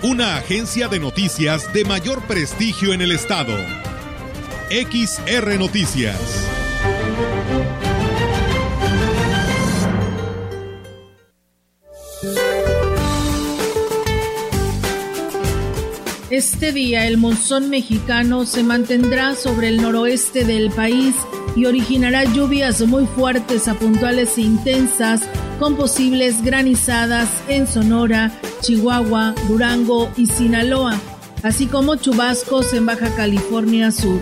Una agencia de noticias de mayor prestigio en el estado. XR Noticias. Este día el monzón mexicano se mantendrá sobre el noroeste del país y originará lluvias muy fuertes a puntuales e intensas con posibles granizadas en Sonora, Chihuahua, Durango y Sinaloa, así como chubascos en Baja California Sur.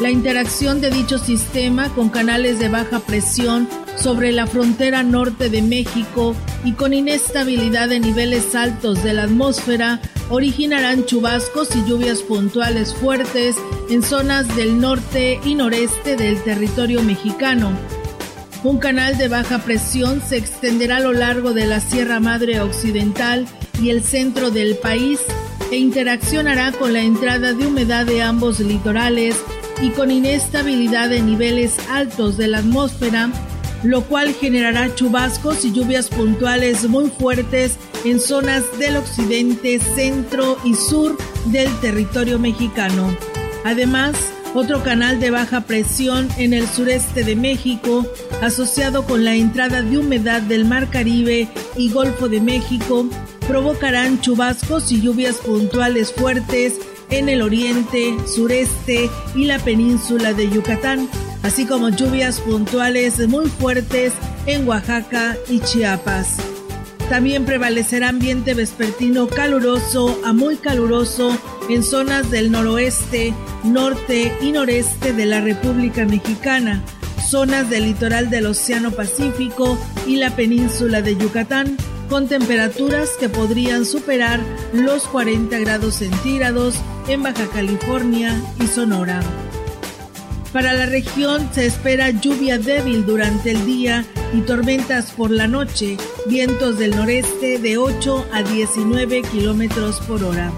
La interacción de dicho sistema con canales de baja presión sobre la frontera norte de México y con inestabilidad de niveles altos de la atmósfera originarán chubascos y lluvias puntuales fuertes en zonas del norte y noreste del territorio mexicano. Un canal de baja presión se extenderá a lo largo de la Sierra Madre Occidental y el centro del país e interaccionará con la entrada de humedad de ambos litorales y con inestabilidad de niveles altos de la atmósfera, lo cual generará chubascos y lluvias puntuales muy fuertes en zonas del occidente, centro y sur del territorio mexicano. Además, otro canal de baja presión en el sureste de México, asociado con la entrada de humedad del Mar Caribe y Golfo de México, provocarán chubascos y lluvias puntuales fuertes en el oriente, sureste y la península de Yucatán, así como lluvias puntuales muy fuertes en Oaxaca y Chiapas. También prevalecerá ambiente vespertino caluroso a muy caluroso en zonas del noroeste, norte y noreste de la República Mexicana, zonas del litoral del Océano Pacífico y la península de Yucatán, con temperaturas que podrían superar los 40 grados centígrados en Baja California y Sonora. Para la región se espera lluvia débil durante el día y tormentas por la noche, vientos del noreste de 8 a 19 kilómetros por hora.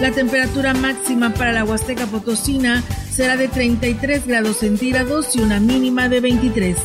La temperatura máxima para la Huasteca Potosina será de 33 grados centígrados y una mínima de 23.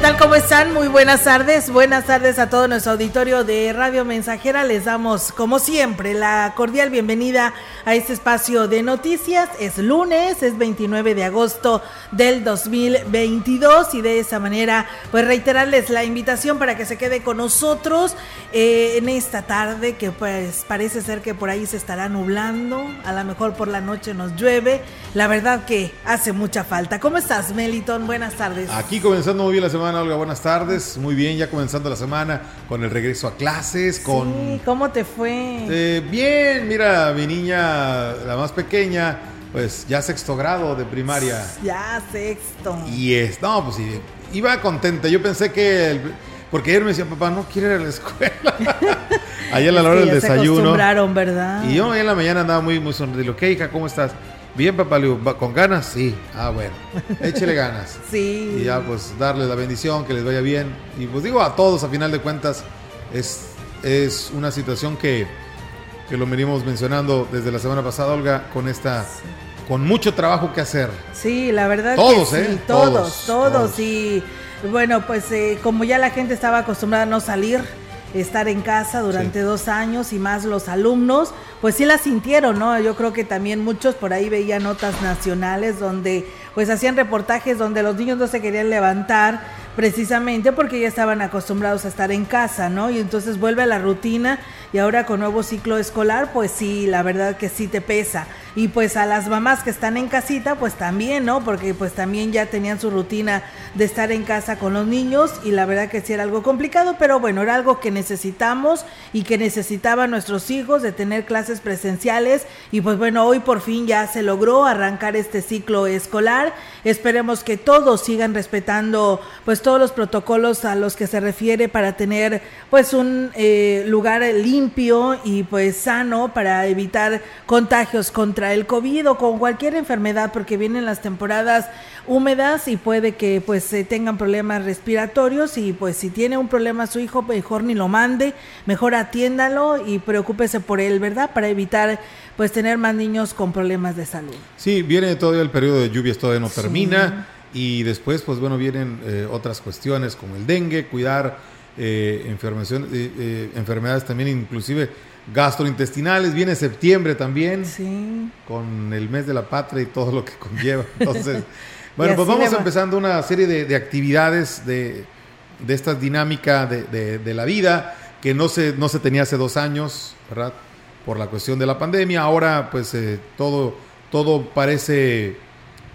Tal? ¿Cómo están? Muy buenas tardes. Buenas tardes a todo nuestro auditorio de Radio Mensajera. Les damos, como siempre, la cordial bienvenida a este espacio de noticias. Es lunes, es 29 de agosto del 2022 y de esa manera, pues reiterarles la invitación para que se quede con nosotros eh, en esta tarde que pues parece ser que por ahí se estará nublando. A lo mejor por la noche nos llueve. La verdad que hace mucha falta. ¿Cómo estás, Meliton? Buenas tardes. Aquí comenzando muy bien la semana Olga, buenas tardes. Muy bien, ya comenzando la semana con el regreso a clases, con... Sí, ¿cómo te fue? Eh, bien, mira, mi niña, la más pequeña, pues ya sexto grado de primaria. Ya sexto. Y es, no, pues sí, iba contenta. Yo pensé que... porque ayer me decía, papá, no quiero ir a la escuela. Ayer a la hora del desayuno. Se acostumbraron, ¿verdad? Y yo en la mañana andaba muy, muy sonrido. ¿Qué, hija? ¿Cómo estás? Bien, papá, ¿con ganas? Sí. Ah, bueno. Échele ganas. sí. Y ya, pues, darles la bendición, que les vaya bien. Y pues digo a todos, a final de cuentas, es, es una situación que, que lo venimos mencionando desde la semana pasada, Olga, con esta, con mucho trabajo que hacer. Sí, la verdad. Todos, que ¿eh? Sí, todos, todos, Y bueno, pues eh, como ya la gente estaba acostumbrada a no salir, estar en casa durante dos años y más los alumnos, pues sí la sintieron, ¿no? Yo creo que también muchos por ahí veían notas nacionales donde pues hacían reportajes donde los niños no se querían levantar precisamente porque ya estaban acostumbrados a estar en casa, ¿no? Y entonces vuelve a la rutina y ahora con nuevo ciclo escolar, pues sí, la verdad que sí te pesa. Y pues a las mamás que están en casita, pues también, ¿no? Porque pues también ya tenían su rutina de estar en casa con los niños y la verdad que sí era algo complicado, pero bueno, era algo que necesitamos y que necesitaban nuestros hijos de tener clases presenciales y pues bueno, hoy por fin ya se logró arrancar este ciclo escolar. Esperemos que todos sigan respetando pues todos los protocolos a los que se refiere para tener pues un eh, lugar limpio y pues sano para evitar contagios contra el COVID o con cualquier enfermedad porque vienen las temporadas húmedas y puede que pues se tengan problemas respiratorios y pues si tiene un problema su hijo mejor ni lo mande, mejor atiéndalo y preocúpese por él, ¿verdad? Para evitar pues tener más niños con problemas de salud. Sí, viene todavía el periodo de lluvias, todavía no sí. termina y después pues bueno vienen eh, otras cuestiones como el dengue, cuidar eh, enfermedades, eh, enfermedades también inclusive gastrointestinales, viene septiembre también, sí. con el mes de la patria y todo lo que conlleva. Entonces, bueno, pues vamos empezando una serie de, de actividades de, de, esta dinámica de, de, de, la vida que no se, no se tenía hace dos años, ¿verdad? Por la cuestión de la pandemia. Ahora, pues eh, todo, todo parece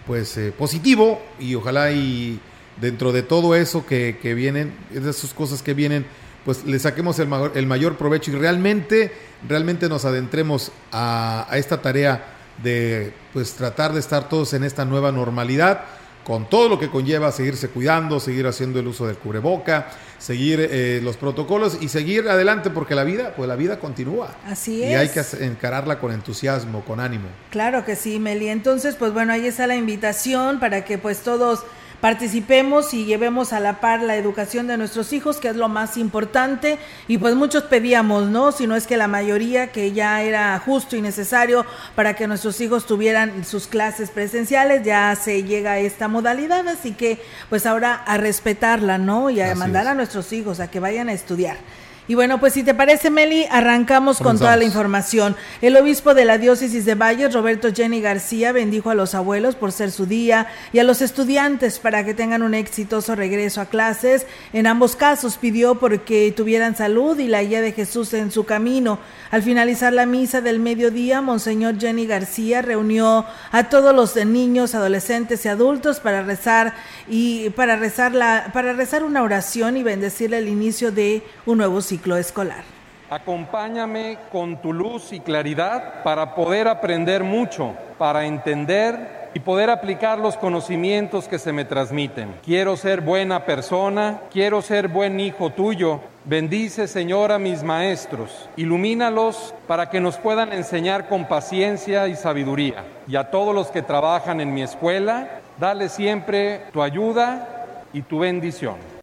pues eh, positivo y ojalá y dentro de todo eso que, que vienen, de esas cosas que vienen, pues le saquemos el mayor, el mayor provecho y realmente, realmente nos adentremos a, a, esta tarea de pues tratar de estar todos en esta nueva normalidad, con todo lo que conlleva seguirse cuidando, seguir haciendo el uso del cubreboca, seguir eh, los protocolos y seguir adelante porque la vida, pues la vida continúa. Así es. Y hay que encararla con entusiasmo, con ánimo. Claro que sí, Meli. Entonces, pues bueno, ahí está la invitación para que pues todos participemos y llevemos a la par la educación de nuestros hijos, que es lo más importante. Y pues muchos pedíamos, ¿no? Si no es que la mayoría, que ya era justo y necesario para que nuestros hijos tuvieran sus clases presenciales, ya se llega a esta modalidad, así que pues ahora a respetarla, ¿no? Y a Así mandar es. a nuestros hijos a que vayan a estudiar. Y bueno, pues si te parece, Meli, arrancamos con toda la información. El obispo de la diócesis de Valles, Roberto Jenny García, bendijo a los abuelos por ser su día y a los estudiantes para que tengan un exitoso regreso a clases. En ambos casos pidió porque tuvieran salud y la guía de Jesús en su camino. Al finalizar la misa del mediodía, Monseñor Jenny García reunió a todos los niños, adolescentes y adultos para rezar y para rezar la, para rezar una oración y bendecirle el inicio de un nuevo ciclo escolar. Acompáñame con tu luz y claridad para poder aprender mucho, para entender y poder aplicar los conocimientos que se me transmiten. Quiero ser buena persona, quiero ser buen hijo tuyo. Bendice, Señor, a mis maestros. Ilumínalos para que nos puedan enseñar con paciencia y sabiduría. Y a todos los que trabajan en mi escuela, dale siempre tu ayuda y tu bendición.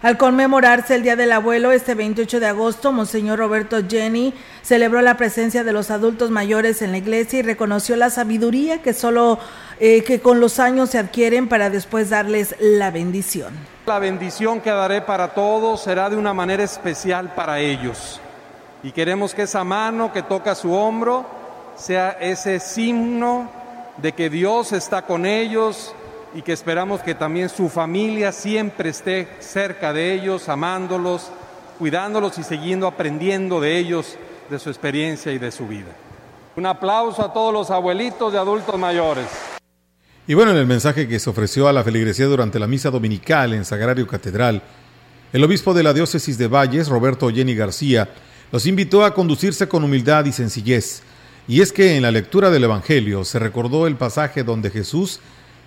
Al conmemorarse el Día del Abuelo este 28 de agosto, Monseñor Roberto Jenny celebró la presencia de los adultos mayores en la iglesia y reconoció la sabiduría que solo eh, que con los años se adquieren para después darles la bendición. La bendición que daré para todos será de una manera especial para ellos. Y queremos que esa mano que toca su hombro sea ese signo de que Dios está con ellos y que esperamos que también su familia siempre esté cerca de ellos, amándolos, cuidándolos y siguiendo aprendiendo de ellos, de su experiencia y de su vida. Un aplauso a todos los abuelitos de adultos mayores. Y bueno, en el mensaje que se ofreció a la feligresía durante la misa dominical en Sagrario Catedral, el obispo de la diócesis de Valles, Roberto Jenny García, los invitó a conducirse con humildad y sencillez. Y es que en la lectura del Evangelio se recordó el pasaje donde Jesús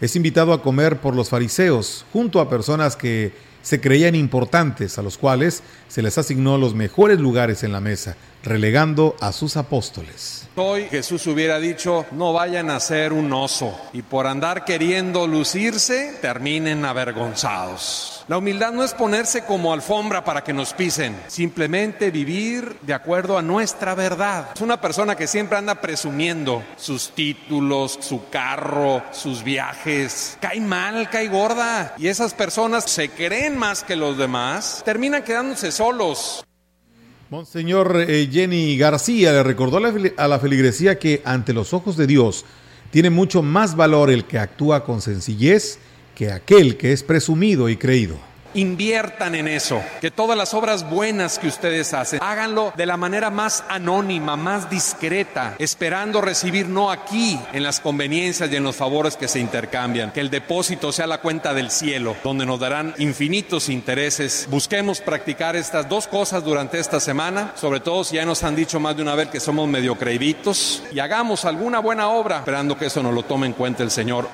es invitado a comer por los fariseos, junto a personas que se creían importantes, a los cuales se les asignó los mejores lugares en la mesa. Relegando a sus apóstoles. Hoy Jesús hubiera dicho, no vayan a ser un oso y por andar queriendo lucirse, terminen avergonzados. La humildad no es ponerse como alfombra para que nos pisen, simplemente vivir de acuerdo a nuestra verdad. Es una persona que siempre anda presumiendo sus títulos, su carro, sus viajes. Cae mal, cae gorda. Y esas personas se creen más que los demás, terminan quedándose solos. Monseñor eh, Jenny García le recordó a la feligresía que ante los ojos de Dios tiene mucho más valor el que actúa con sencillez que aquel que es presumido y creído. Inviertan en eso, que todas las obras buenas que ustedes hacen, háganlo de la manera más anónima, más discreta, esperando recibir no aquí en las conveniencias y en los favores que se intercambian, que el depósito sea la cuenta del cielo, donde nos darán infinitos intereses. Busquemos practicar estas dos cosas durante esta semana, sobre todo si ya nos han dicho más de una vez que somos medio creíditos, y hagamos alguna buena obra, esperando que eso nos lo tome en cuenta el Señor.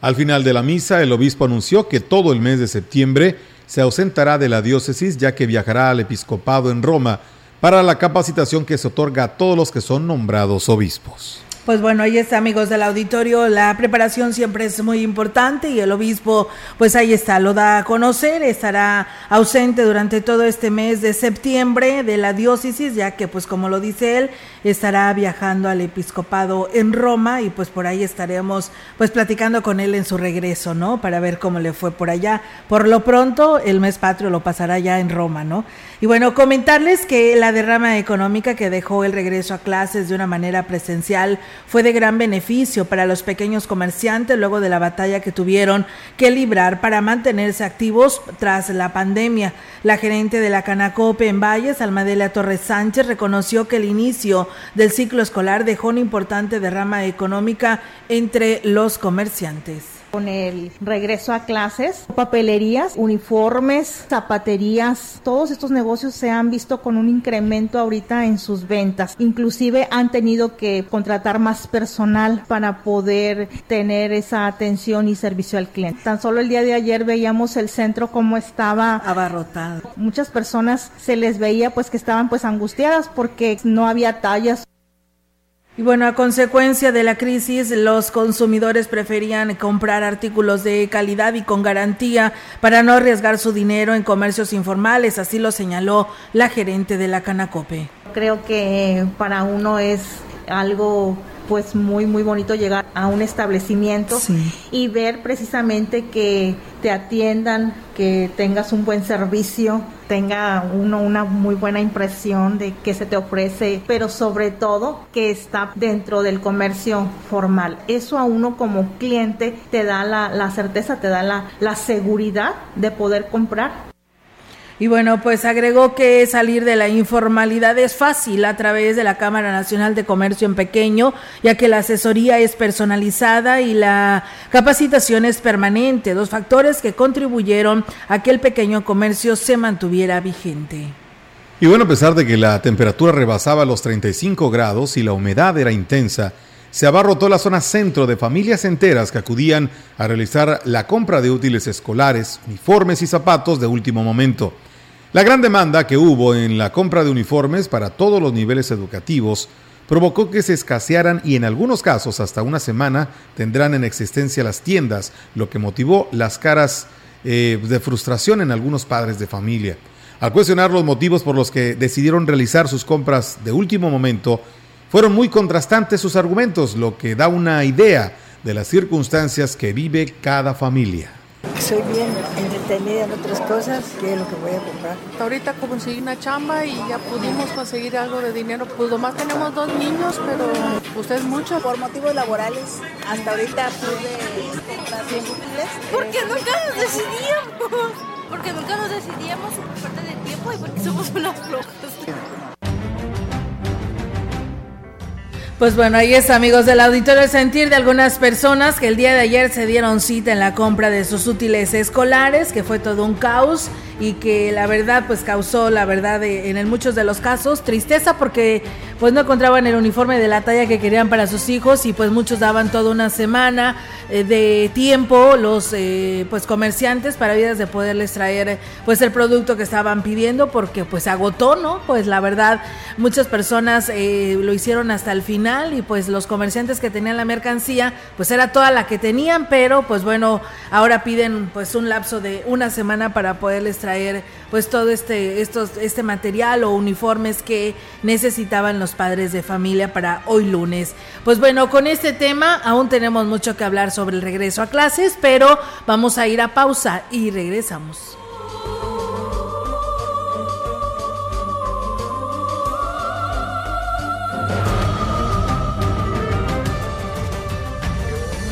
Al final de la misa, el obispo anunció que todo el mes de septiembre se ausentará de la diócesis ya que viajará al episcopado en Roma para la capacitación que se otorga a todos los que son nombrados obispos. Pues bueno, ahí está, amigos del auditorio. La preparación siempre es muy importante y el obispo, pues ahí está, lo da a conocer. Estará ausente durante todo este mes de septiembre de la diócesis, ya que, pues como lo dice él, estará viajando al episcopado en Roma y pues por ahí estaremos, pues platicando con él en su regreso, ¿no? Para ver cómo le fue por allá. Por lo pronto, el mes patrio lo pasará ya en Roma, ¿no? Y bueno, comentarles que la derrama económica que dejó el regreso a clases de una manera presencial fue de gran beneficio para los pequeños comerciantes luego de la batalla que tuvieron que librar para mantenerse activos tras la pandemia. La gerente de la Canacope en Valles, Almadelia Torres Sánchez, reconoció que el inicio del ciclo escolar dejó una importante derrama económica entre los comerciantes con el regreso a clases, papelerías, uniformes, zapaterías, todos estos negocios se han visto con un incremento ahorita en sus ventas. Inclusive han tenido que contratar más personal para poder tener esa atención y servicio al cliente. Tan solo el día de ayer veíamos el centro como estaba abarrotado. Muchas personas se les veía pues que estaban pues angustiadas porque no había tallas y bueno, a consecuencia de la crisis, los consumidores preferían comprar artículos de calidad y con garantía para no arriesgar su dinero en comercios informales, así lo señaló la gerente de la Canacope. Creo que para uno es algo pues muy muy bonito llegar a un establecimiento y ver precisamente que te atiendan, que tengas un buen servicio, tenga uno una muy buena impresión de que se te ofrece, pero sobre todo que está dentro del comercio formal. Eso a uno como cliente te da la, certeza, te da la, la seguridad de poder comprar y bueno, pues agregó que salir de la informalidad es fácil a través de la Cámara Nacional de Comercio en Pequeño, ya que la asesoría es personalizada y la capacitación es permanente, dos factores que contribuyeron a que el pequeño comercio se mantuviera vigente. Y bueno, a pesar de que la temperatura rebasaba los 35 grados y la humedad era intensa, se abarrotó la zona centro de familias enteras que acudían a realizar la compra de útiles escolares, uniformes y zapatos de último momento. La gran demanda que hubo en la compra de uniformes para todos los niveles educativos provocó que se escasearan y en algunos casos hasta una semana tendrán en existencia las tiendas, lo que motivó las caras eh, de frustración en algunos padres de familia. Al cuestionar los motivos por los que decidieron realizar sus compras de último momento, fueron muy contrastantes sus argumentos, lo que da una idea de las circunstancias que vive cada familia. Soy bien entretenida en otras cosas, que es lo que voy a comprar. Ahorita conseguí una chamba y ya pudimos conseguir algo de dinero. Pues nomás tenemos dos niños, pero usted es mucho. Por motivos laborales, hasta ahorita pude comprar 100 útiles. Porque nunca nos decidíamos. Porque nunca nos decidíamos por parte del tiempo y porque somos unas flojas. Pues bueno, ahí es amigos del auditorio el sentir de algunas personas que el día de ayer se dieron cita en la compra de sus útiles escolares, que fue todo un caos y que la verdad pues causó la verdad en muchos de los casos tristeza porque pues no encontraban el uniforme de la talla que querían para sus hijos y pues muchos daban toda una semana eh, de tiempo los eh, pues comerciantes para vidas de poderles traer pues el producto que estaban pidiendo porque pues agotó, ¿no? Pues la verdad muchas personas eh, lo hicieron hasta el final y pues los comerciantes que tenían la mercancía pues era toda la que tenían, pero pues bueno, ahora piden pues un lapso de una semana para poderles traer pues todo este, estos, este material o uniformes que necesitaban los padres de familia para hoy lunes. Pues bueno, con este tema aún tenemos mucho que hablar sobre el regreso a clases, pero vamos a ir a pausa y regresamos.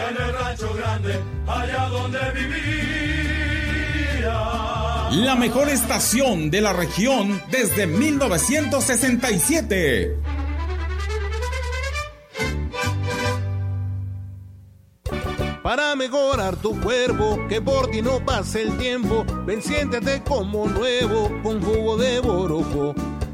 allá en el rancho grande, allá donde vivía. La mejor estación de la región desde 1967. Para mejorar tu cuerpo, que por ti no pase el tiempo, ven siéntete como nuevo con jugo de borojo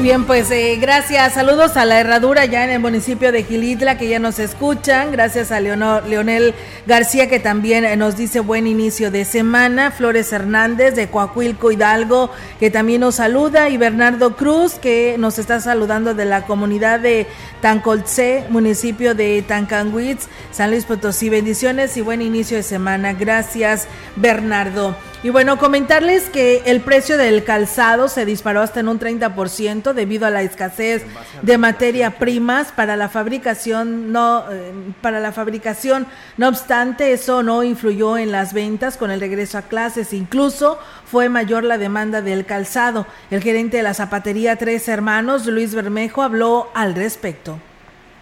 Bien, pues eh, gracias. Saludos a la herradura ya en el municipio de Gilitla que ya nos escuchan. Gracias a Leonel García que también eh, nos dice buen inicio de semana. Flores Hernández de Coahuilco Hidalgo que también nos saluda. Y Bernardo Cruz que nos está saludando de la comunidad de Tancolce, municipio de Tancanguitz, San Luis Potosí. Bendiciones y buen inicio de semana. Gracias, Bernardo. Y bueno, comentarles que el precio del calzado se disparó hasta en un 30% debido a la escasez de materia primas para la fabricación no eh, para la fabricación. No obstante, eso no influyó en las ventas con el regreso a clases, incluso fue mayor la demanda del calzado. El gerente de la zapatería Tres Hermanos, Luis Bermejo, habló al respecto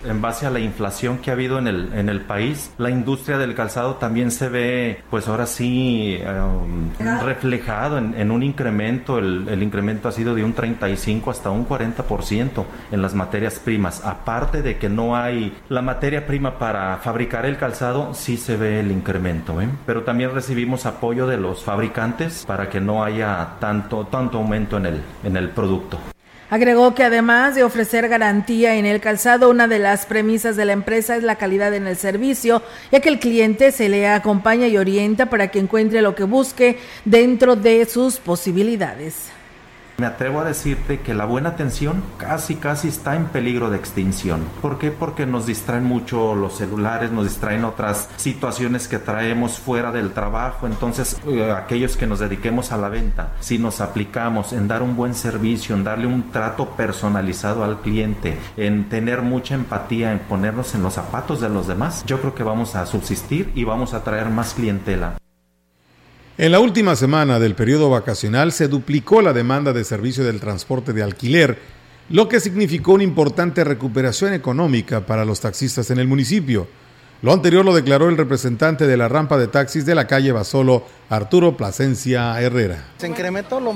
en base a la inflación que ha habido en el, en el país, la industria del calzado también se ve, pues ahora sí, um, reflejado en, un incremento. El, el, incremento ha sido de un 35 hasta un 40% en las materias primas. Aparte de que no hay la materia prima para fabricar el calzado, sí se ve el incremento. ¿eh? Pero también recibimos apoyo de los fabricantes para que no haya tanto, tanto aumento en el, en el producto. Agregó que además de ofrecer garantía en el calzado, una de las premisas de la empresa es la calidad en el servicio, ya que el cliente se le acompaña y orienta para que encuentre lo que busque dentro de sus posibilidades. Me atrevo a decirte que la buena atención casi casi está en peligro de extinción. ¿Por qué? Porque nos distraen mucho los celulares, nos distraen otras situaciones que traemos fuera del trabajo. Entonces, eh, aquellos que nos dediquemos a la venta, si nos aplicamos en dar un buen servicio, en darle un trato personalizado al cliente, en tener mucha empatía, en ponernos en los zapatos de los demás, yo creo que vamos a subsistir y vamos a traer más clientela. En la última semana del periodo vacacional se duplicó la demanda de servicio del transporte de alquiler, lo que significó una importante recuperación económica para los taxistas en el municipio. Lo anterior lo declaró el representante de la rampa de taxis de la calle Basolo, Arturo Plasencia Herrera. Se incrementó lo,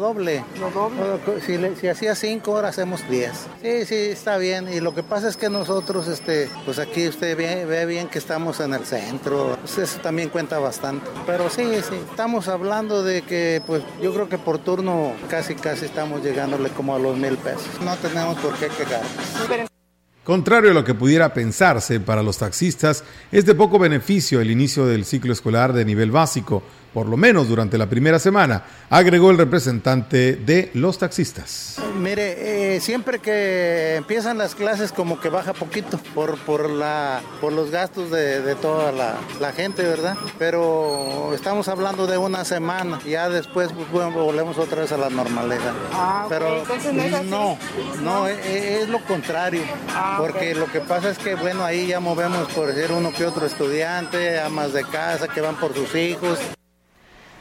doble. ¿Lo doble? Si, si hacía cinco, horas hacemos diez. Sí, sí, está bien. Y lo que pasa es que nosotros, este, pues aquí usted ve, bien que estamos en el centro. Pues eso también cuenta bastante. Pero sí, sí, estamos hablando de que, pues yo creo que por turno casi, casi estamos llegándole como a los mil pesos. No tenemos por qué quejar. Contrario a lo que pudiera pensarse para los taxistas, es de poco beneficio el inicio del ciclo escolar de nivel básico, por lo menos durante la primera semana, agregó el representante de los taxistas. Mire, eh, siempre que empiezan las clases como que baja poquito por, por, la, por los gastos de, toda la, gente, ¿verdad? Pero estamos hablando de una semana, ya después pues, volvemos otra vez a la normalidad. Ah, Pero Entonces no es así. No, no, e, e, es, lo contrario, ah, porque lo que pasa es que, bueno, ahí ya movemos por decir uno que otro estudiante, amas de casa que van por sus hijos.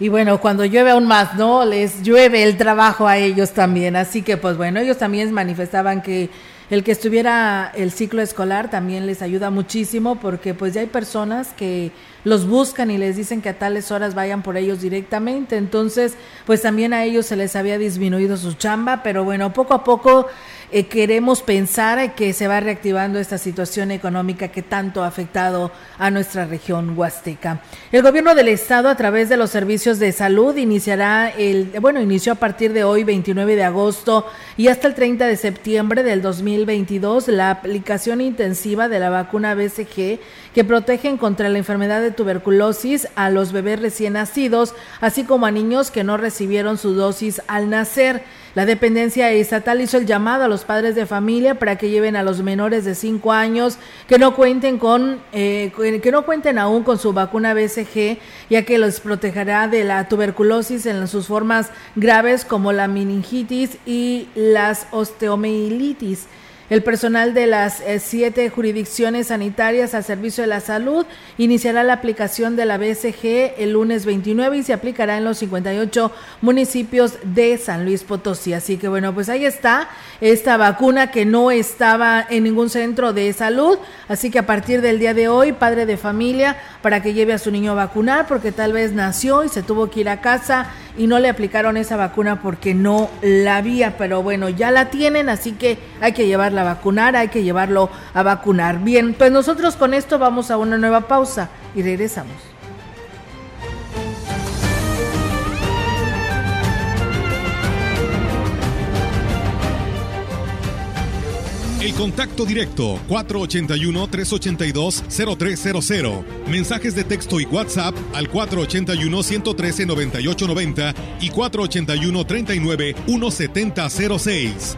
Y bueno, cuando llueve aún más, ¿no? Les llueve el trabajo a ellos también. Así que, pues bueno, ellos también manifestaban que el que estuviera el ciclo escolar también les ayuda muchísimo porque pues ya hay personas que los buscan y les dicen que a tales horas vayan por ellos directamente. Entonces, pues también a ellos se les había disminuido su chamba, pero bueno, poco a poco eh, queremos pensar que se va reactivando esta situación económica que tanto ha afectado a nuestra región huasteca. El gobierno del estado a través de los servicios de salud iniciará el, bueno, inició a partir de hoy 29 de agosto y hasta el 30 de septiembre del 2022 la aplicación intensiva de la vacuna BCG que protegen contra la enfermedad de tuberculosis a los bebés recién nacidos, así como a niños que no recibieron su dosis al nacer. La dependencia estatal hizo el llamado a los padres de familia para que lleven a los menores de 5 años que no cuenten con eh, que no cuenten aún con su vacuna BCG, ya que los protegerá de la tuberculosis en sus formas graves como la meningitis y las osteomielitis. El personal de las eh, siete jurisdicciones sanitarias al servicio de la salud iniciará la aplicación de la BCG el lunes 29 y se aplicará en los 58 municipios de San Luis Potosí. Así que bueno, pues ahí está esta vacuna que no estaba en ningún centro de salud. Así que a partir del día de hoy, padre de familia, para que lleve a su niño a vacunar, porque tal vez nació y se tuvo que ir a casa y no le aplicaron esa vacuna porque no la había. Pero bueno, ya la tienen, así que hay que llevarla vacunar, hay que llevarlo a vacunar. Bien, pues nosotros con esto vamos a una nueva pausa y regresamos. El contacto directo 481-382-0300. Mensajes de texto y WhatsApp al 481-113-9890 y 481-39-1706.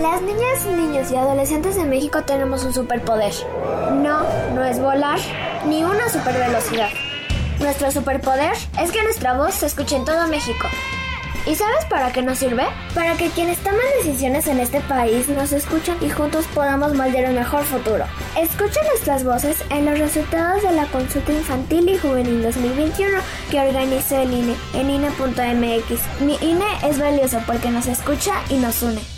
Las niñas, niños y adolescentes de México tenemos un superpoder. No, no es volar, ni una supervelocidad. Nuestro superpoder es que nuestra voz se escuche en todo México. ¿Y sabes para qué nos sirve? Para que quienes toman decisiones en este país nos escuchen y juntos podamos moldear un mejor futuro. Escucha nuestras voces en los resultados de la consulta infantil y juvenil 2021 que organizó el INE en INE.mx. Mi INE es valioso porque nos escucha y nos une.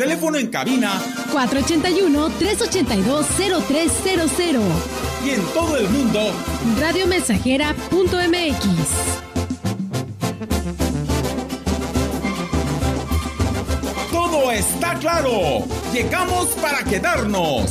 Teléfono en cabina 481-382-0300. Y en todo el mundo, radiomensajera.mx. Todo está claro. Llegamos para quedarnos.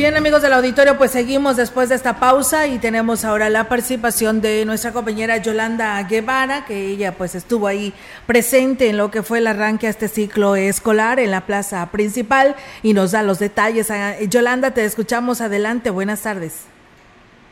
Bien amigos del auditorio, pues seguimos después de esta pausa y tenemos ahora la participación de nuestra compañera Yolanda Guevara, que ella pues estuvo ahí presente en lo que fue el arranque a este ciclo escolar en la plaza principal y nos da los detalles. Ah, Yolanda, te escuchamos adelante, buenas tardes.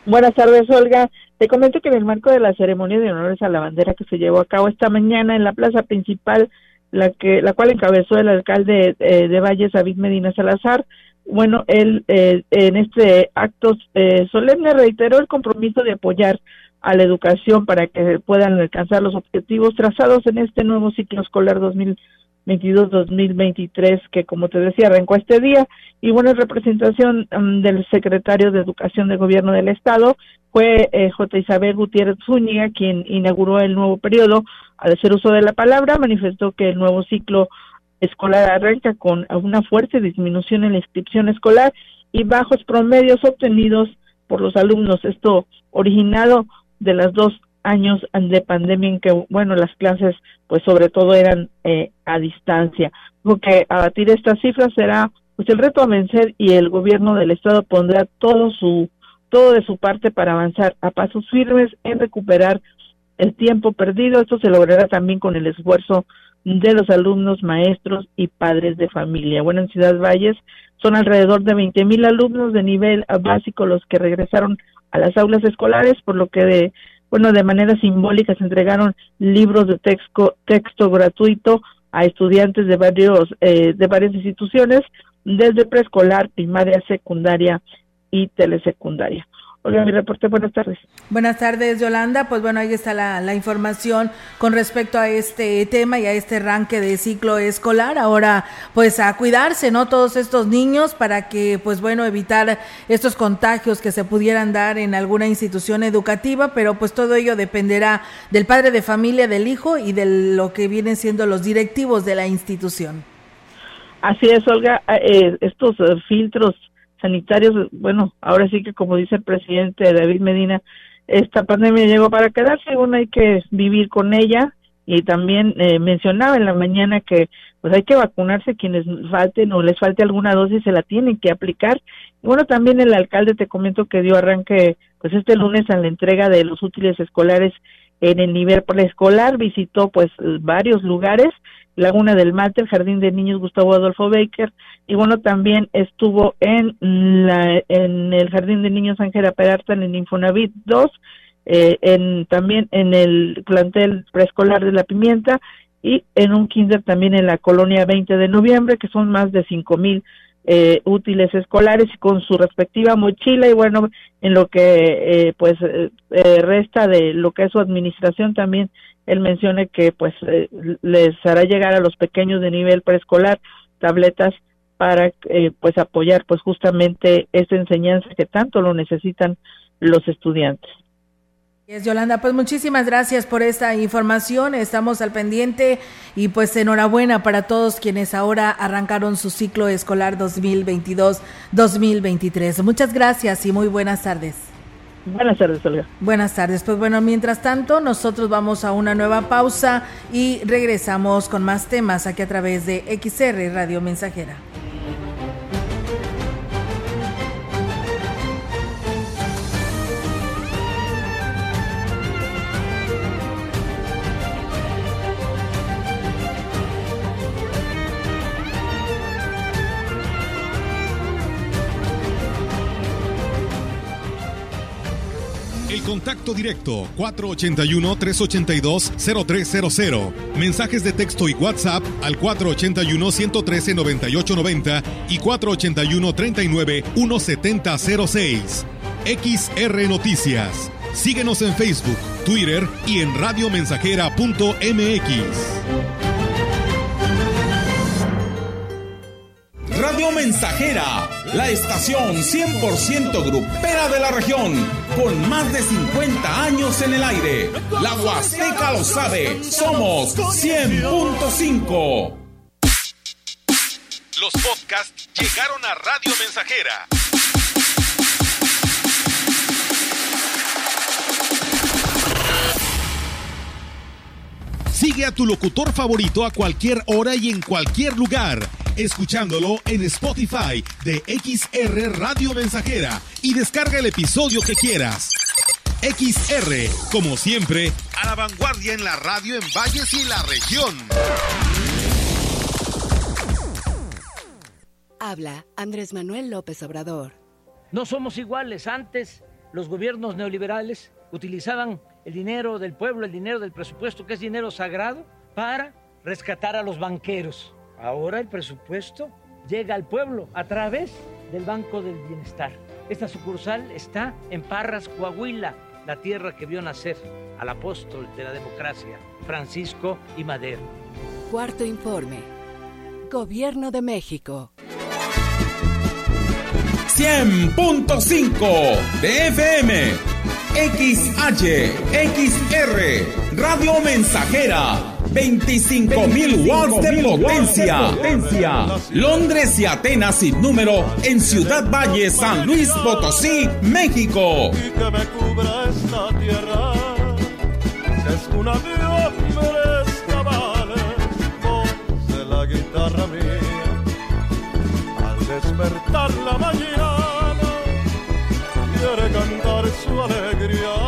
Buenas tardes, Olga. Te comento que en el marco de la ceremonia de honores a la bandera que se llevó a cabo esta mañana en la plaza principal, la que la cual encabezó el alcalde eh, de Valles, David Medina Salazar, bueno, él eh, en este acto eh, solemne reiteró el compromiso de apoyar a la educación para que puedan alcanzar los objetivos trazados en este nuevo ciclo escolar 2022-2023 que como te decía arrancó este día y bueno en representación um, del secretario de Educación del Gobierno del Estado fue eh, J. Isabel Gutiérrez Zúñiga quien inauguró el nuevo periodo al hacer uso de la palabra manifestó que el nuevo ciclo escolar arranca con una fuerte disminución en la inscripción escolar y bajos promedios obtenidos por los alumnos. Esto originado de las dos años de pandemia en que, bueno, las clases pues sobre todo eran eh, a distancia. Porque abatir estas cifras será pues el reto a vencer y el gobierno del estado pondrá todo su todo de su parte para avanzar a pasos firmes en recuperar el tiempo perdido. Esto se logrará también con el esfuerzo de los alumnos, maestros y padres de familia. Bueno, en Ciudad Valles son alrededor de 20 mil alumnos de nivel básico los que regresaron a las aulas escolares, por lo que de bueno, de manera simbólica se entregaron libros de texto, texto gratuito a estudiantes de varios eh, de varias instituciones desde preescolar, primaria, secundaria y telesecundaria. Hola, mi reporte, buenas tardes. Buenas tardes, Yolanda. Pues bueno, ahí está la, la, información con respecto a este tema y a este arranque de ciclo escolar. Ahora, pues a cuidarse, ¿no? Todos estos niños para que, pues bueno, evitar estos contagios que se pudieran dar en alguna institución educativa, pero pues todo ello dependerá del padre de familia, del hijo y de lo que vienen siendo los directivos de la institución. Así es, Olga. Eh, estos eh, filtros sanitarios, bueno, ahora sí que como dice el presidente David Medina, esta pandemia llegó para quedarse, bueno, hay que vivir con ella y también eh, mencionaba en la mañana que pues hay que vacunarse quienes falten o les falte alguna dosis se la tienen que aplicar. Y bueno, también el alcalde te comento que dio arranque pues este lunes a la entrega de los útiles escolares en el nivel preescolar, visitó pues varios lugares Laguna del Mate, el Jardín de Niños Gustavo Adolfo Baker, y bueno, también estuvo en, la, el Jardín de Niños Ángela Peralta en Infonavit 2, eh, también en el plantel preescolar de La Pimienta y en un kinder también en la colonia 20 de noviembre, que son más de cinco mil eh, útiles escolares con su respectiva mochila y bueno, en lo que eh, pues eh, resta de lo que es su administración también él menciona que pues eh, les hará llegar a los pequeños de nivel preescolar tabletas para eh, pues apoyar pues justamente esta enseñanza que tanto lo necesitan los estudiantes. Es Yolanda, pues muchísimas gracias por esta información, estamos al pendiente y pues enhorabuena para todos quienes ahora arrancaron su ciclo escolar 2022-2023. Muchas gracias y muy buenas tardes. Buenas tardes, Olga. Buenas tardes. Pues bueno, mientras tanto, nosotros vamos a una nueva pausa y regresamos con más temas aquí a través de XR Radio Mensajera. Contacto directo 481-382-0300. Mensajes de texto y WhatsApp al 481-113-9890 y 481-39-1706. XR Noticias. Síguenos en Facebook, Twitter y en radiomensajera.mx. Radio Mensajera, la estación 100% grupera de la región, con más de 50 años en el aire. La Huasteca lo sabe, somos 100.5. Los podcasts llegaron a Radio Mensajera. Sigue a tu locutor favorito a cualquier hora y en cualquier lugar escuchándolo en Spotify de XR Radio Mensajera y descarga el episodio que quieras. XR, como siempre, a la vanguardia en la radio en Valles y la región. Habla Andrés Manuel López Obrador. No somos iguales. Antes los gobiernos neoliberales utilizaban el dinero del pueblo, el dinero del presupuesto, que es dinero sagrado, para rescatar a los banqueros Ahora el presupuesto llega al pueblo a través del Banco del Bienestar. Esta sucursal está en Parras, Coahuila, la tierra que vio nacer al apóstol de la democracia, Francisco y Madero. Cuarto informe. Gobierno de México. 100.5 de FM. XH, XR, Radio Mensajera 25 mil watts de potencia. Londres y Atenas sin número en Ciudad Valle, San Luis Potosí, México. Y que me cubra esta tierra, que es una de la guitarra mía. Al despertar la mañana, quiere cantar su alegría.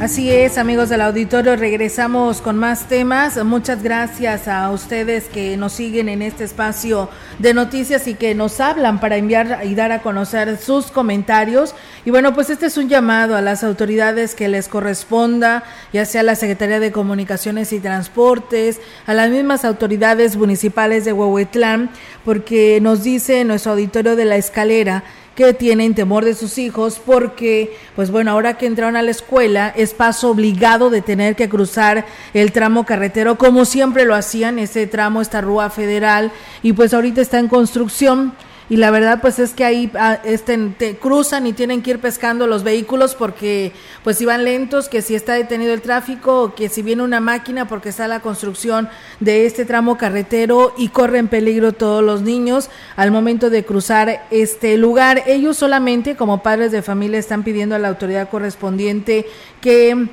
Así es, amigos del auditorio, regresamos con más temas. Muchas gracias a ustedes que nos siguen en este espacio de noticias y que nos hablan para enviar y dar a conocer sus comentarios. Y bueno, pues este es un llamado a las autoridades que les corresponda, ya sea la Secretaría de Comunicaciones y Transportes, a las mismas autoridades municipales de Huehuetlán, porque nos dice nuestro auditorio de la escalera que tienen temor de sus hijos porque, pues bueno, ahora que entraron a la escuela es paso obligado de tener que cruzar el tramo carretero como siempre lo hacían, ese tramo, esta rúa federal, y pues ahorita está en construcción y la verdad pues es que ahí ah, este, te cruzan y tienen que ir pescando los vehículos porque pues si van lentos, que si está detenido el tráfico, o que si viene una máquina porque está la construcción de este tramo carretero y corren peligro todos los niños al momento de cruzar este lugar. Ellos solamente como padres de familia están pidiendo a la autoridad correspondiente que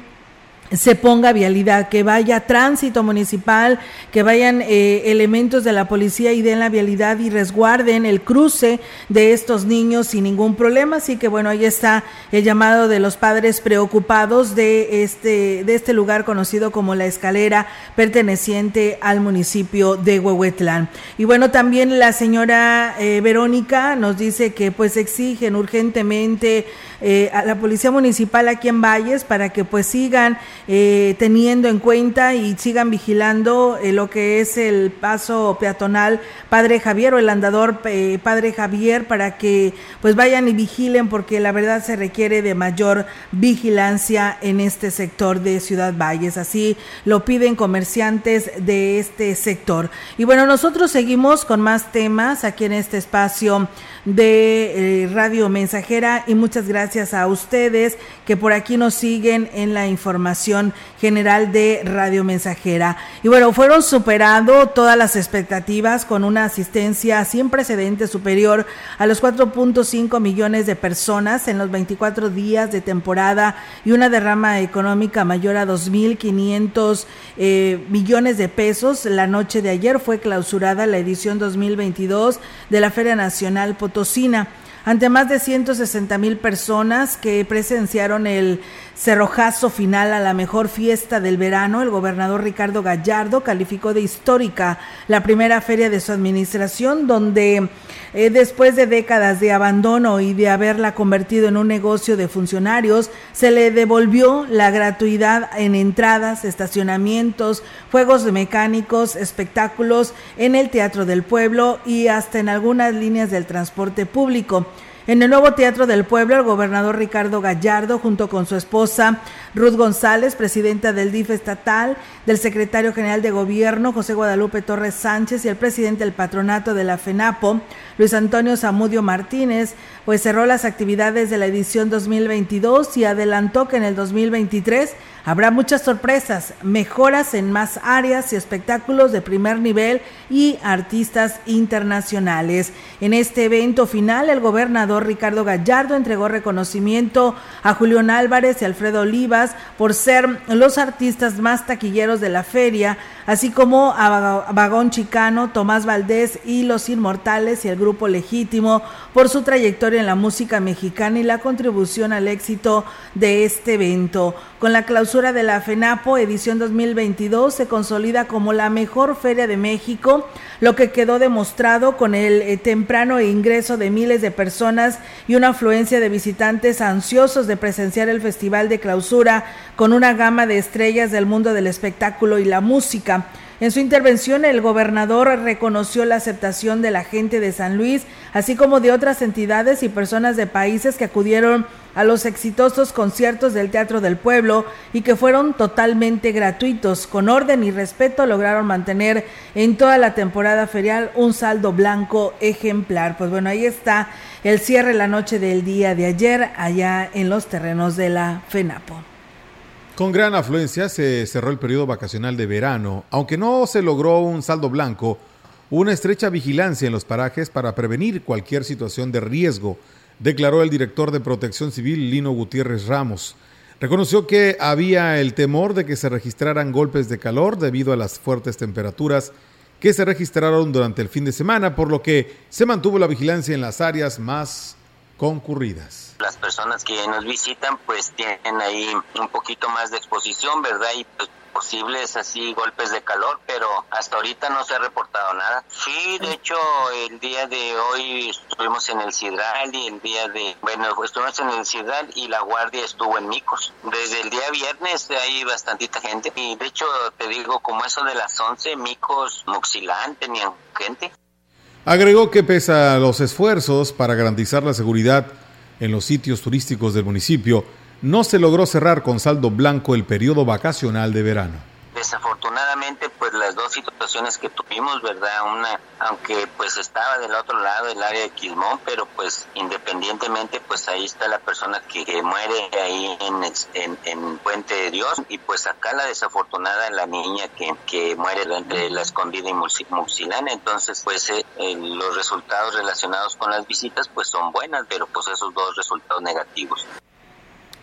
se ponga vialidad, que vaya tránsito municipal, que vayan eh, elementos de la policía y den la vialidad y resguarden el cruce de estos niños sin ningún problema. Así que bueno, ahí está el llamado de los padres preocupados de este, de este lugar conocido como la escalera perteneciente al municipio de Huehuetlán. Y bueno, también la señora eh, Verónica nos dice que pues exigen urgentemente eh, a la policía municipal aquí en Valles para que pues sigan eh, teniendo en cuenta y sigan vigilando eh, lo que es el paso peatonal Padre Javier o el andador eh, Padre Javier para que pues vayan y vigilen porque la verdad se requiere de mayor vigilancia en este sector de Ciudad Valles. Así lo piden comerciantes de este sector. Y bueno, nosotros seguimos con más temas aquí en este espacio de Radio Mensajera y muchas gracias a ustedes que por aquí nos siguen en la información general de Radio Mensajera. Y bueno, fueron superando todas las expectativas con una asistencia sin precedentes superior a los 4.5 millones de personas en los 24 días de temporada y una derrama económica mayor a 2.500 eh, millones de pesos. La noche de ayer fue clausurada la edición 2022 de la Feria Nacional Potosina ante más de 160 mil personas que presenciaron el cerrojazo final a la mejor fiesta del verano, el gobernador Ricardo Gallardo calificó de histórica la primera feria de su administración, donde eh, después de décadas de abandono y de haberla convertido en un negocio de funcionarios, se le devolvió la gratuidad en entradas, estacionamientos, juegos mecánicos, espectáculos en el Teatro del Pueblo y hasta en algunas líneas del transporte público. En el nuevo Teatro del Pueblo, el gobernador Ricardo Gallardo, junto con su esposa Ruth González, presidenta del DIF estatal, del secretario general de gobierno José Guadalupe Torres Sánchez y el presidente del patronato de la FENAPO, Luis Antonio Zamudio Martínez, pues cerró las actividades de la edición 2022 y adelantó que en el 2023 Habrá muchas sorpresas, mejoras en más áreas y espectáculos de primer nivel y artistas internacionales. En este evento final, el gobernador Ricardo Gallardo entregó reconocimiento a Julián Álvarez y Alfredo Olivas por ser los artistas más taquilleros de la feria, así como a Vagón Chicano, Tomás Valdés y Los Inmortales y el Grupo Legítimo por su trayectoria en la música mexicana y la contribución al éxito de este evento. Con la clausura de la FENAPO edición 2022 se consolida como la mejor feria de México, lo que quedó demostrado con el eh, temprano ingreso de miles de personas y una afluencia de visitantes ansiosos de presenciar el festival de clausura con una gama de estrellas del mundo del espectáculo y la música. En su intervención, el gobernador reconoció la aceptación de la gente de San Luis, así como de otras entidades y personas de países que acudieron a los exitosos conciertos del Teatro del Pueblo y que fueron totalmente gratuitos. Con orden y respeto lograron mantener en toda la temporada ferial un saldo blanco ejemplar. Pues bueno, ahí está el cierre la noche del día de ayer allá en los terrenos de la FENAPO. Con gran afluencia se cerró el periodo vacacional de verano, aunque no se logró un saldo blanco, una estrecha vigilancia en los parajes para prevenir cualquier situación de riesgo, declaró el director de Protección Civil Lino Gutiérrez Ramos. Reconoció que había el temor de que se registraran golpes de calor debido a las fuertes temperaturas que se registraron durante el fin de semana, por lo que se mantuvo la vigilancia en las áreas más concurridas las personas que nos visitan pues tienen ahí un poquito más de exposición, ¿verdad? Y pues posibles así golpes de calor, pero hasta ahorita no se ha reportado nada. Sí, de hecho, el día de hoy estuvimos en el Cidral y el día de, bueno, estuvimos en el Cidral y la guardia estuvo en Micos. Desde el día viernes hay bastantita gente y de hecho, te digo, como eso de las 11, Micos, Muxilán tenían gente. Agregó que pese a los esfuerzos para garantizar la seguridad en los sitios turísticos del municipio, no se logró cerrar con saldo blanco el periodo vacacional de verano. Desafortunadamente, pues las dos situaciones que tuvimos, ¿verdad? Una, aunque pues estaba del otro lado del área de Quilmón, pero pues independientemente, pues ahí está la persona que, muere ahí en, en, Puente de Dios y pues acá la desafortunada, la niña que, que muere entre la escondida y Muxilán. Entonces, pues eh, los resultados relacionados con las visitas pues son buenas, pero pues esos dos resultados negativos.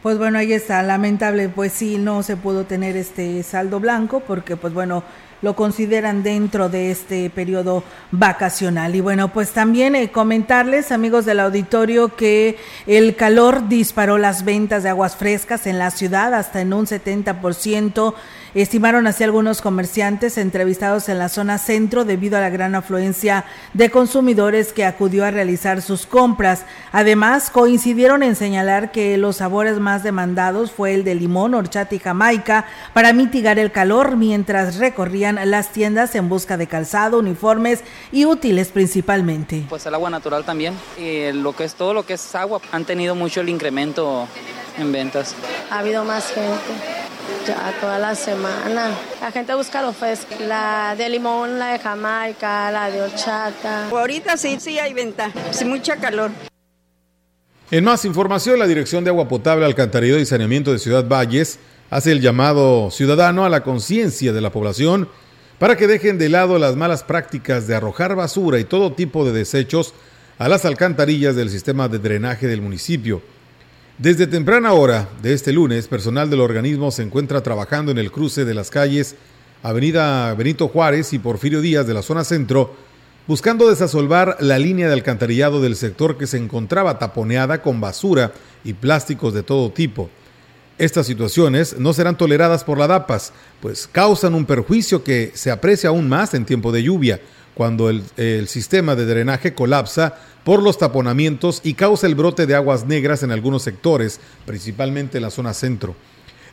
Pues bueno, ahí está, lamentable, pues sí, no se pudo tener este saldo blanco porque pues bueno, lo consideran dentro de este periodo vacacional. Y bueno, pues también eh, comentarles, amigos del auditorio, que el calor disparó las ventas de aguas frescas en la ciudad hasta en un 70%. Estimaron así algunos comerciantes entrevistados en la zona centro debido a la gran afluencia de consumidores que acudió a realizar sus compras. Además, coincidieron en señalar que los sabores más demandados fue el de limón, horchata y jamaica para mitigar el calor mientras recorrían las tiendas en busca de calzado, uniformes y útiles principalmente. Pues el agua natural también. Y lo que es todo lo que es agua han tenido mucho el incremento en ventas. Ha habido más gente ya toda la semana. La gente busca los frescos, la de limón, la de jamaica, la de horchata. Ahorita sí, sí hay venta, sí mucha calor. En más información, la Dirección de Agua Potable, Alcantarillado y Saneamiento de Ciudad Valles hace el llamado ciudadano a la conciencia de la población para que dejen de lado las malas prácticas de arrojar basura y todo tipo de desechos a las alcantarillas del sistema de drenaje del municipio. Desde temprana hora de este lunes, personal del organismo se encuentra trabajando en el cruce de las calles Avenida Benito Juárez y Porfirio Díaz de la zona centro, buscando desasolvar la línea de alcantarillado del sector que se encontraba taponeada con basura y plásticos de todo tipo. Estas situaciones no serán toleradas por la DAPAS, pues causan un perjuicio que se aprecia aún más en tiempo de lluvia, cuando el, el sistema de drenaje colapsa por los taponamientos y causa el brote de aguas negras en algunos sectores, principalmente en la zona centro.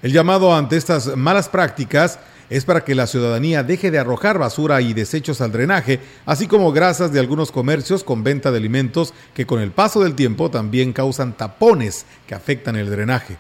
El llamado ante estas malas prácticas es para que la ciudadanía deje de arrojar basura y desechos al drenaje, así como grasas de algunos comercios con venta de alimentos que con el paso del tiempo también causan tapones que afectan el drenaje.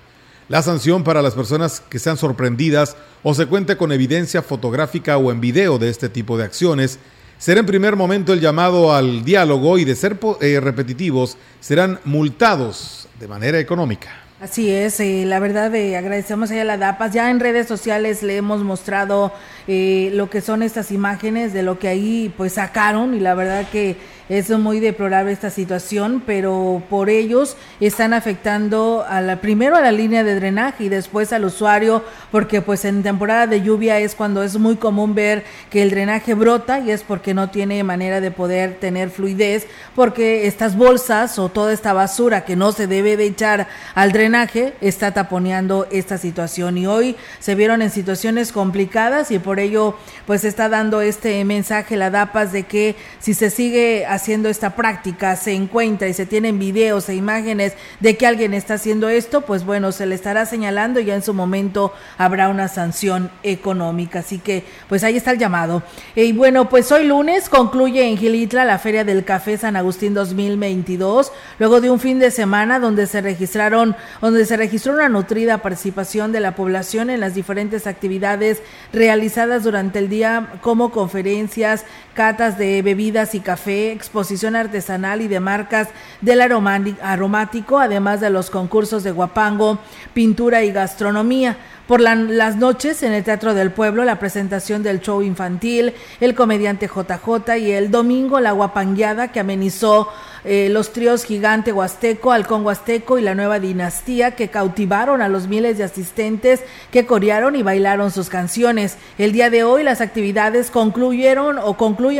La sanción para las personas que sean sorprendidas o se cuente con evidencia fotográfica o en video de este tipo de acciones será en primer momento el llamado al diálogo y de ser eh, repetitivos serán multados de manera económica. Así es, eh, la verdad eh, agradecemos a la DAPAS. Ya en redes sociales le hemos mostrado lo que son estas imágenes de lo que ahí pues sacaron y la verdad que es muy deplorable esta situación, pero por ellos están afectando a la, primero a la línea de drenaje y después al usuario, porque pues en temporada de lluvia es cuando es muy común ver que el drenaje brota y es porque no tiene manera de poder tener fluidez, porque estas bolsas o toda esta basura que no se debe de echar al drenaje está taponeando esta situación. Y hoy se vieron en situaciones complicadas y por ello pues está dando este mensaje la DAPAS de que si se sigue haciendo esta práctica se encuentra y se tienen videos e imágenes de que alguien está haciendo esto, pues bueno, se le estará señalando y ya en su momento habrá una sanción económica. Así que pues ahí está el llamado. Y bueno, pues hoy lunes concluye en Gilitla la Feria del Café San Agustín 2022, luego de un fin de semana donde se registraron, donde se registró una nutrida participación de la población en las diferentes actividades realizadas durante el día como conferencias, catas de bebidas y café, exposición artesanal y de marcas del aromático, además de los concursos de guapango, pintura y gastronomía. Por las noches en el Teatro del Pueblo, la presentación del show infantil, el comediante JJ y el domingo la guapangueada que amenizó eh, los tríos Gigante Huasteco, Halcón Huasteco y la Nueva Dinastía que cautivaron a los miles de asistentes que corearon y bailaron sus canciones. El día de hoy las actividades concluyeron o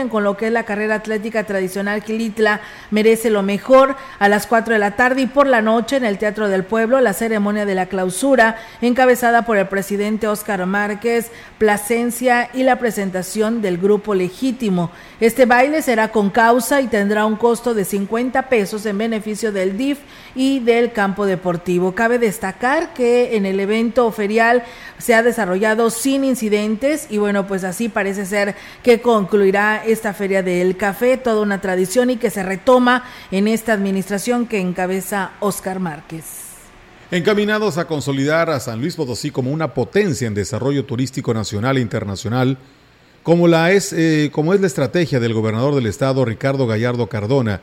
con lo que es la carrera atlética tradicional Quilitla merece lo mejor a las 4 de la tarde y por la noche en el Teatro del Pueblo la ceremonia de la clausura encabezada por el presidente Óscar Márquez Plasencia y la presentación del grupo legítimo. Este baile será con causa y tendrá un costo de 50 pesos en beneficio del DIF y del campo deportivo. Cabe destacar que en el evento ferial se ha desarrollado sin incidentes y bueno, pues así parece ser que concluirá esta feria del café, toda una tradición y que se retoma en esta administración que encabeza Oscar Márquez. Encaminados a consolidar a San Luis Potosí como una potencia en desarrollo turístico nacional e internacional, como, la es, eh, como es la estrategia del gobernador del estado Ricardo Gallardo Cardona,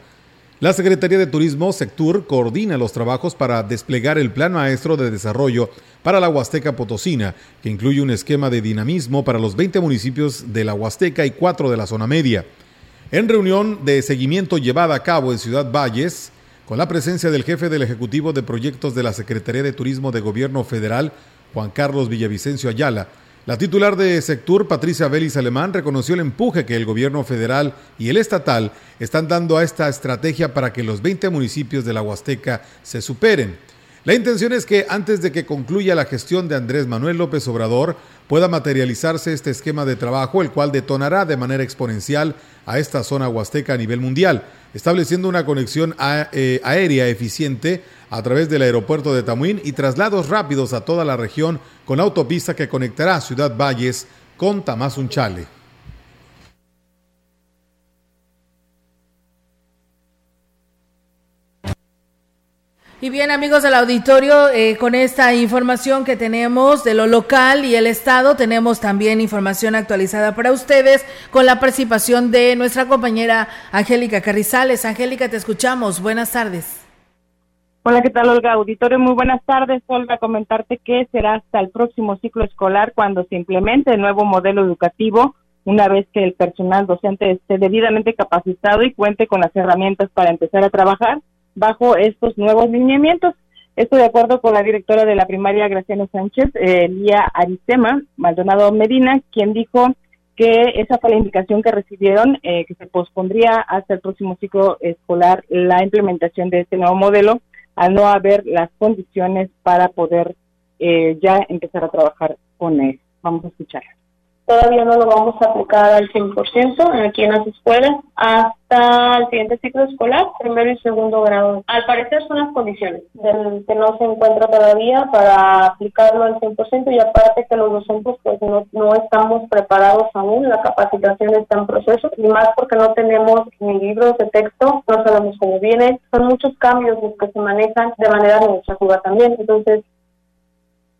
la Secretaría de Turismo, Sectur, coordina los trabajos para desplegar el Plan Maestro de Desarrollo para la Huasteca Potosina, que incluye un esquema de dinamismo para los 20 municipios de la Huasteca y 4 de la zona media. En reunión de seguimiento llevada a cabo en Ciudad Valles, con la presencia del jefe del Ejecutivo de Proyectos de la Secretaría de Turismo de Gobierno Federal, Juan Carlos Villavicencio Ayala, la titular de Sectur, Patricia Vélez Alemán, reconoció el empuje que el gobierno federal y el estatal están dando a esta estrategia para que los 20 municipios de la Huasteca se superen. La intención es que antes de que concluya la gestión de Andrés Manuel López Obrador, pueda materializarse este esquema de trabajo, el cual detonará de manera exponencial a esta zona huasteca a nivel mundial, estableciendo una conexión eh, aérea eficiente a través del aeropuerto de Tamuín y traslados rápidos a toda la región con autopista que conectará Ciudad Valles con Tamazunchale. Y bien amigos del auditorio, eh, con esta información que tenemos de lo local y el Estado, tenemos también información actualizada para ustedes con la participación de nuestra compañera Angélica Carrizales. Angélica, te escuchamos. Buenas tardes. Hola, ¿qué tal, Olga? Auditorio, muy buenas tardes. Olga, comentarte que será hasta el próximo ciclo escolar cuando se implemente el nuevo modelo educativo, una vez que el personal docente esté debidamente capacitado y cuente con las herramientas para empezar a trabajar bajo estos nuevos lineamientos. Esto de acuerdo con la directora de la primaria, Graciano Sánchez, eh, Lía Aristema Maldonado Medina, quien dijo que esa fue la indicación que recibieron, eh, que se pospondría hasta el próximo ciclo escolar la implementación de este nuevo modelo, al no haber las condiciones para poder eh, ya empezar a trabajar con él. Vamos a escuchar todavía no lo vamos a aplicar al 100% aquí en las escuelas hasta el siguiente ciclo escolar, primero y segundo grado. Al parecer son las condiciones del que no se encuentra todavía para aplicarlo al 100% y aparte que los docentes pues no, no estamos preparados aún, la capacitación está en proceso y más porque no tenemos ni libros de texto, no sabemos cómo vienen, son muchos cambios los que se manejan de manera administrativa también, entonces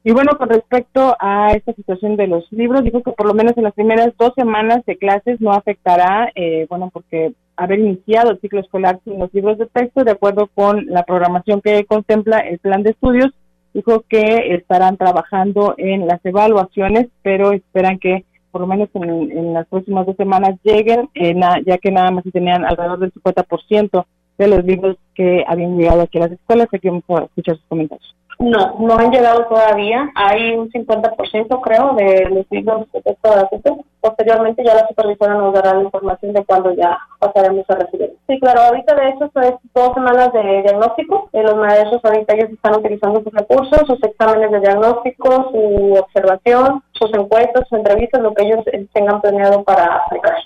y bueno, con respecto a esta situación de los libros, dijo que por lo menos en las primeras dos semanas de clases no afectará, eh, bueno, porque haber iniciado el ciclo escolar sin los libros de texto, de acuerdo con la programación que contempla el plan de estudios, dijo que estarán trabajando en las evaluaciones, pero esperan que por lo menos en, las próximas dos semanas lleguen, eh, ya que nada más tenían alrededor del 50% de los libros que habían llegado aquí a las escuelas. Aquí vamos a escuchar sus comentarios. No, no han llegado todavía. Hay un 50% creo de los libros de texto gratuitos. Posteriormente ya la supervisora nos dará la información de cuándo ya pasaremos a recibir. Sí, claro, ahorita de hecho es dos semanas de diagnóstico. Eh, los maestros ahorita ya están utilizando sus recursos, sus exámenes de diagnóstico, su observación, sus encuestas, sus entrevistas, lo que ellos tengan planeado para aplicar.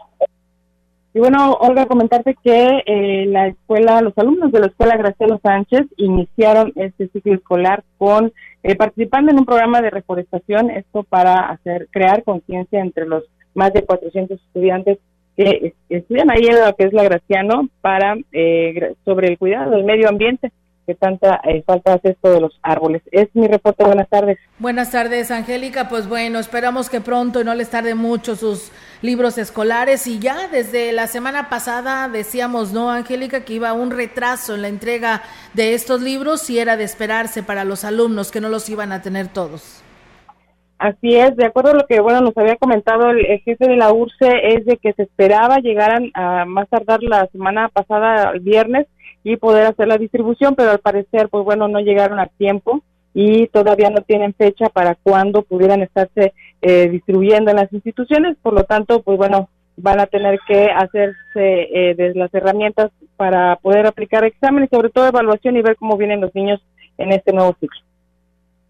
Y bueno, Olga, comentarte que eh, la escuela, los alumnos de la escuela Graciela Sánchez iniciaron este ciclo escolar con eh, participando en un programa de reforestación, esto para hacer crear conciencia entre los más de 400 estudiantes que estudian ahí en lo que es la Graciano para eh, sobre el cuidado del medio ambiente que tanta eh, falta hace esto de los árboles. Es mi reporte, buenas tardes. Buenas tardes, Angélica. Pues bueno, esperamos que pronto y no les tarde mucho sus libros escolares. Y ya desde la semana pasada decíamos, ¿no, Angélica? Que iba un retraso en la entrega de estos libros y era de esperarse para los alumnos que no los iban a tener todos. Así es, de acuerdo a lo que bueno nos había comentado el, jefe de la URCE, es de que se esperaba llegaran a más tardar la semana pasada, el viernes, y poder hacer la distribución, pero al parecer, pues bueno, no llegaron a tiempo y todavía no tienen fecha para cuándo pudieran estarse eh, distribuyendo en las instituciones, por lo tanto, pues bueno, van a tener que hacerse eh, desde las herramientas para poder aplicar exámenes, sobre todo evaluación y ver cómo vienen los niños en este nuevo ciclo.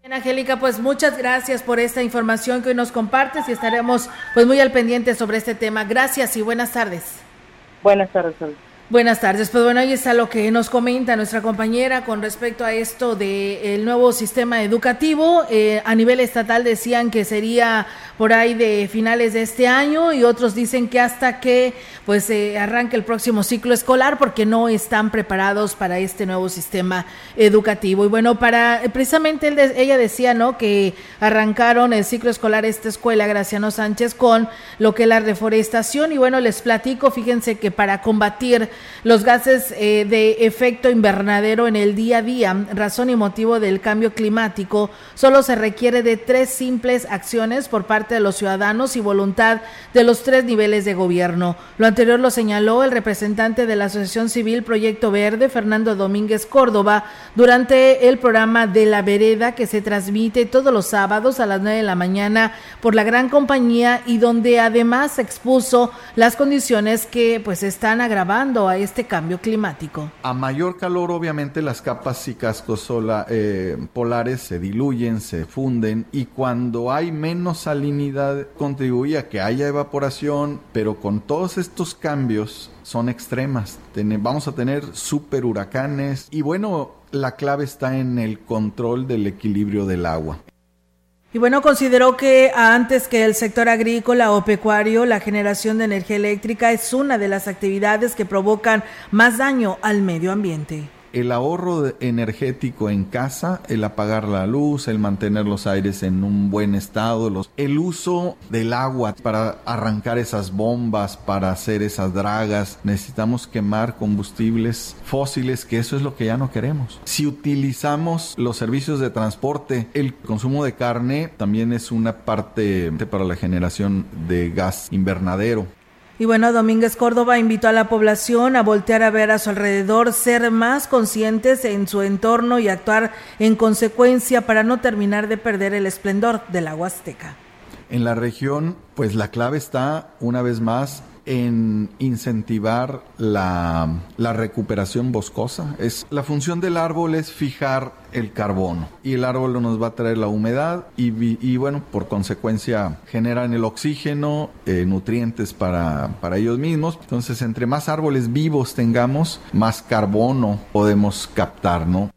Bien, Angélica, pues muchas gracias por esta información que hoy nos compartes y estaremos pues muy al pendiente sobre este tema. Gracias y buenas tardes. Buenas tardes. Buenas tardes. Pues bueno, ahí está lo que nos comenta nuestra compañera con respecto a esto del nuevo sistema educativo. Eh, a nivel estatal decían que sería por ahí de finales de este año y otros dicen que hasta que pues se arranque el próximo ciclo escolar porque no están preparados para este nuevo sistema educativo. Y bueno, para precisamente ella decía, ¿no? Que arrancaron el ciclo escolar esta escuela Graciano Sánchez con lo que es la reforestación y bueno, les platico, fíjense que para combatir los gases eh, de efecto invernadero en el día a día, razón y motivo del cambio climático, solo se requiere de tres simples acciones por parte de los ciudadanos y voluntad de los tres niveles de gobierno. Lo anterior lo señaló el representante de la Asociación Civil Proyecto Verde, Fernando Domínguez Córdoba, durante el programa de la vereda que se transmite todos los sábados a las 9 de la mañana por la gran compañía y donde además expuso las condiciones que pues están agravando a este cambio climático? A mayor calor, obviamente, las capas y cascos eh, polares se diluyen, se funden y cuando hay menos salinidad contribuye a que haya evaporación, pero con todos estos cambios son extremas. vamos a tener super huracanes y bueno, la clave está en el control del equilibrio del agua. Y bueno, consideró que antes que el sector agrícola o pecuario, la generación de energía eléctrica es una de las actividades que provocan más daño al medio ambiente el ahorro energético en casa, el apagar la luz, el mantener los aires en un buen estado, el uso del agua para arrancar esas bombas, para hacer esas dragas, necesitamos quemar combustibles fósiles, que eso es lo que ya no queremos. Si utilizamos los servicios de transporte, el consumo de carne también es una parte para la generación de gas invernadero. Y bueno, Domínguez Córdoba invitó a la población a voltear a ver a su alrededor, ser más conscientes en su entorno y actuar en consecuencia para no terminar de perder el esplendor de la Huasteca. En la región, pues la clave está, una vez más, en incentivar la, recuperación boscosa. Es, la función del árbol es fijar el carbono y el árbol nos va a traer la humedad y, bueno, por consecuencia generan el oxígeno, eh, nutrientes para, para ellos mismos. Entonces, entre más árboles vivos tengamos, más carbono podemos captar, ¿no?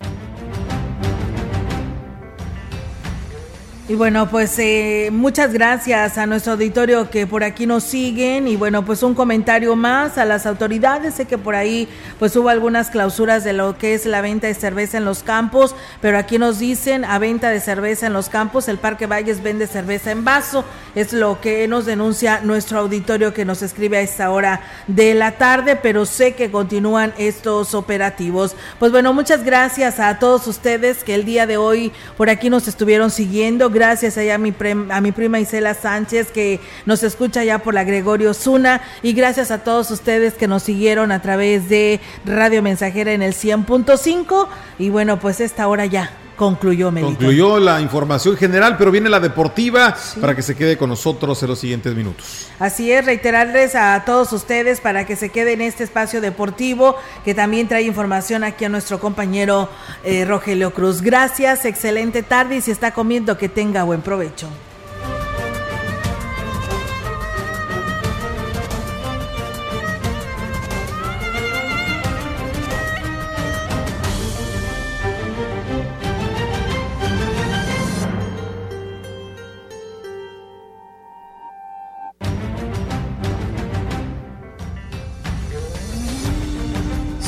Y bueno, pues eh, muchas gracias a nuestro auditorio que por aquí nos siguen y bueno, pues un comentario más a las autoridades. Sé que por ahí pues hubo algunas clausuras de lo que es la venta de cerveza en los campos, pero aquí nos dicen a venta de cerveza en los campos, el Parque Valles vende cerveza en vaso. Es lo que nos denuncia nuestro auditorio que nos escribe a esta hora de la tarde, pero sé que continúan estos operativos. Pues bueno, muchas gracias a todos ustedes que el día de hoy por aquí nos estuvieron siguiendo Gracias allá a mi, a mi prima Isela Sánchez que nos escucha ya por la Gregorio Zuna. Y gracias a todos ustedes que nos siguieron a través de Radio Mensajera en el 100.5. Y bueno, pues esta hora ya concluyó, Concluyó la información general, pero viene la deportiva para que se quede con nosotros en los siguientes minutos. Así es, reiterarles a todos ustedes para que se quede en este espacio deportivo que también trae información aquí a nuestro compañero eh, Rogelio Cruz. Gracias, excelente tarde y si está comiendo que tenga buen provecho.